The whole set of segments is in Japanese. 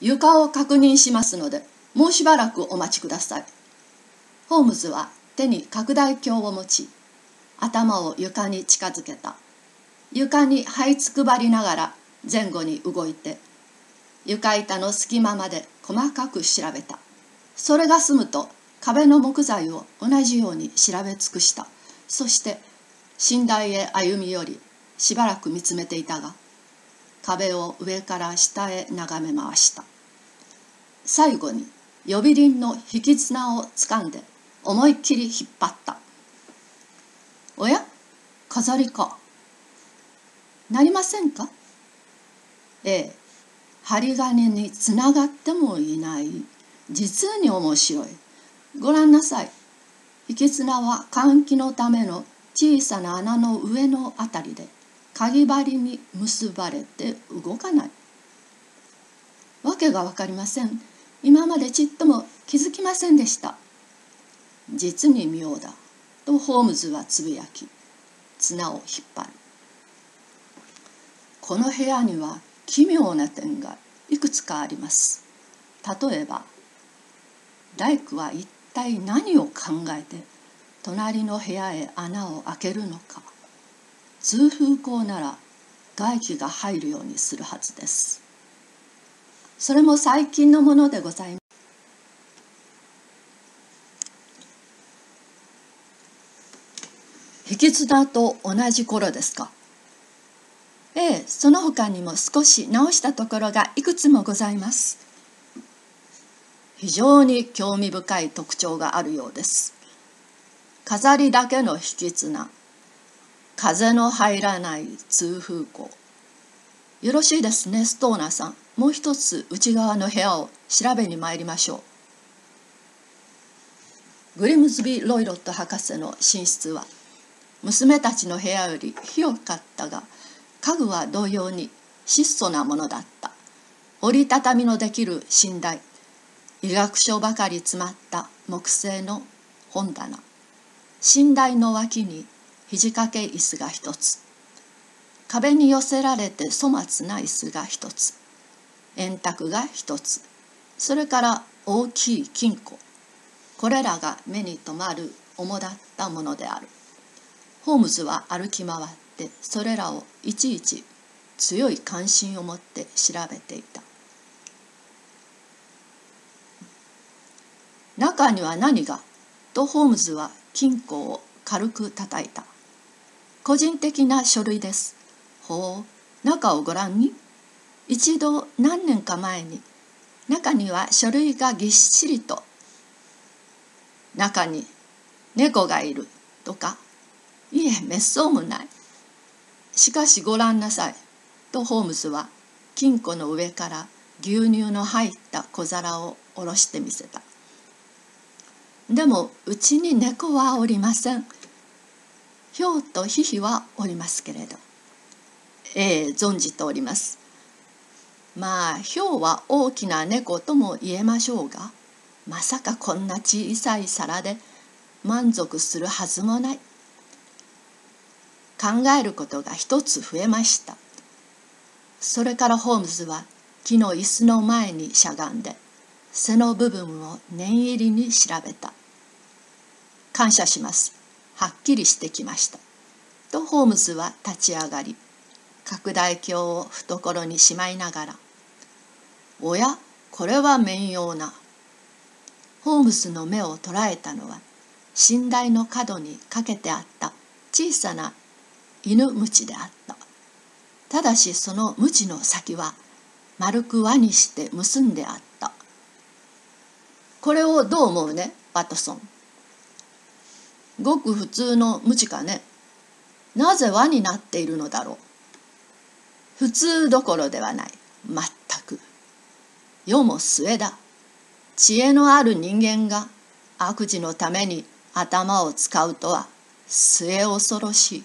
床を確認しますのでもうしばらくお待ちください。ホームズは手に拡大鏡を持ち頭を床に近づけた。床に這いつくばりながら前後に動いて床板の隙間まで細かく調べた。それが済むと壁の木材を同じように調べ尽くした。そして寝台へ歩み寄りしばらく見つめていたが壁を上から下へ眺め回した。最後に呼び鈴の引き綱をつかんで思いっきり引っ張った。おや飾りか。なりませんか？ええ針金につながってもいない。実に面白い。ご覧なさい。引き綱は換気のための小さな穴の上のあたりでかぎ針に結ばれて動かない。わけが分かりません。今までちっとも気づきませんでした。実に妙だ。とホームズはつぶやき綱を引っ張る。この部屋には奇妙な点がいくつかあります。例えば大工は一体何を考えて隣の部屋へ穴を開けるのか。通風口なら外気が入るようにするはずです。それも最近のものでございます。引き綱と同じ頃ですか？ええその他にも少し直したところがいくつもございます。非常に興味深い特徴があるようです。飾りだけの引き綱風の入らない通風口。よろしいですねストーナーさん。もう一つ内側の部屋を調べに参りましょう。グリムズビー・ロイロット博士の寝室は娘たちの部屋より広かったが家具は同様に質素なものだった。折りたたみのできる寝台。医学書ばかり詰まった木製の本棚。寝台の脇に肘掛け椅子が一つ。壁に寄せられて粗末な椅子が一つ。円卓が一つ。それから大きい金庫。これらが目に留まる主だったものである。ホームズは歩き回ってそれらをいちいち強い関心を持って調べていた。中には何が？とホームズは金庫を軽く叩いた。個人的な書類です。ほう中をご覧に。一度何年か前に中には書類がぎっしりと。中に猫がいる。とかいえめっそうもない。しかしごらんなさい。とホームズは金庫の上から牛乳の入った小皿を下ろしてみせた。でもうちに猫はおりません。ヒョウとヒヒはおりますけれど。ええ存じております。まあヒョウは大きな猫とも言えましょうがまさかこんな小さい皿で満足するはずもない。考えることが一つ増えました。それからホームズは木の椅子の前にしゃがんで背の部分を念入りに調べた。感謝します。はっきりしてきました。とホームズは立ち上がり拡大鏡を懐にしまいながら「おやこれは面用な」ホームズの目を捉えたのは寝台の角にかけてあった小さな犬鞭であった。ただしその鞭の先は丸く輪にして結んであった。これをどう思うねワトソン。ごく普通の鞭かね。なぜ輪になっているのだろう。普通どころではない。全く。世も末だ。知恵のある人間が悪事のために頭を使うとは末恐ろしい。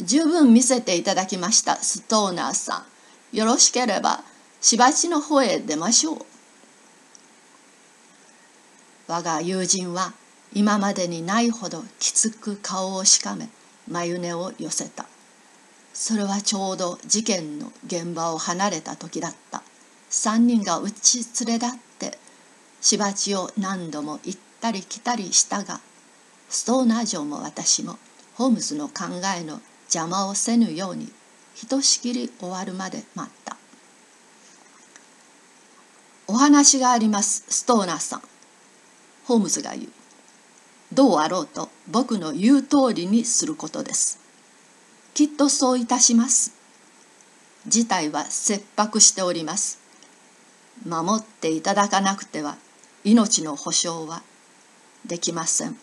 十分見せていただきました。ストーナーさん。よろしければしばしの方へ出ましょう。我が友人は今までにないほどきつく顔をしかめ眉根を寄せた。それはちょうど事件の現場を離れた時だった。3人がうち連れ立って。しばちを何度も行ったり来たりしたがストーナー城も私もホームズの考えの邪魔をせぬようにひとしきり終わるまで待った。お話がありますストーナーさん。ホームズが言う。どうあろうと僕の言う通りにすることです。きっとそういたします。事態は切迫しております。守っていただかなくては命の保証はできません。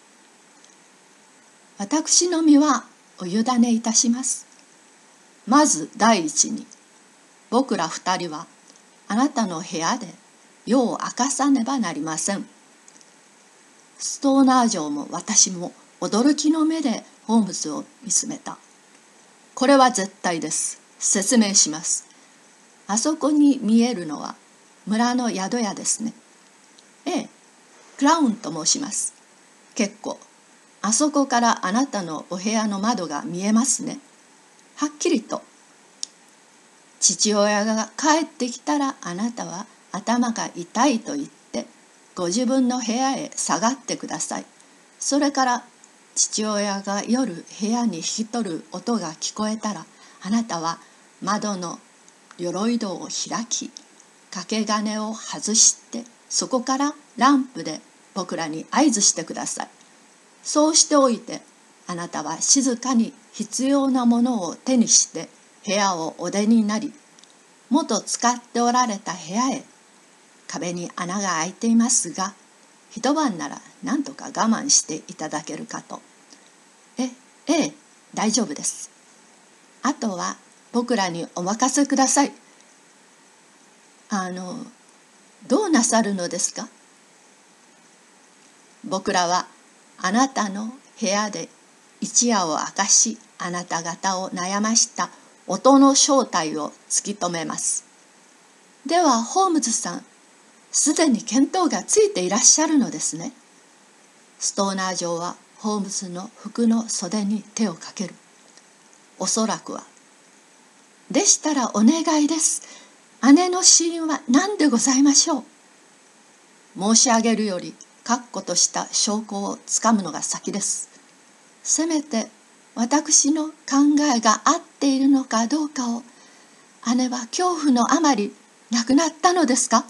私の身はお委ねいたします。まず第一に僕ら二人はあなたの部屋で夜を明かさねばなりません。ストーナー城も私も驚きの目でホームズを見つめた。これは絶対です。説明します。あそこに見えるのは村の宿屋ですね。ええ。クラウンと申します。結構。あそこからあなたのお部屋の窓が見えますね。はっきりと。父親が帰ってきたらあなたは頭が痛いと言ってご自分の部屋へ下がってください。それから父親が夜部屋に引き取る音が聞こえたらあなたは窓の鎧戸を開き掛け金を外してそこからランプで僕らに合図してください。そうしておいてあなたは静かに必要なものを手にして部屋をお出になり元使っておられた部屋へ壁に穴が開いていますが一晩なら何とか我慢していただけるかと。えええ大丈夫です。あとは僕らにお任せください。あのどうなさるのですか？僕らはあなたの部屋で一夜を明かしあなた方を悩ました音の正体を突き止めます。ではホームズさんすでに見当がついていらっしゃるのですね。ストーナー城はホームズの服の袖に手をかける。おそらくはでしたらお願いです。姉の死因は何でございましょう？申し上げるより確固とした証拠をつかむのが先です。せめて私の考えが合っているのかどうかを姉は恐怖のあまり亡くなったのですか？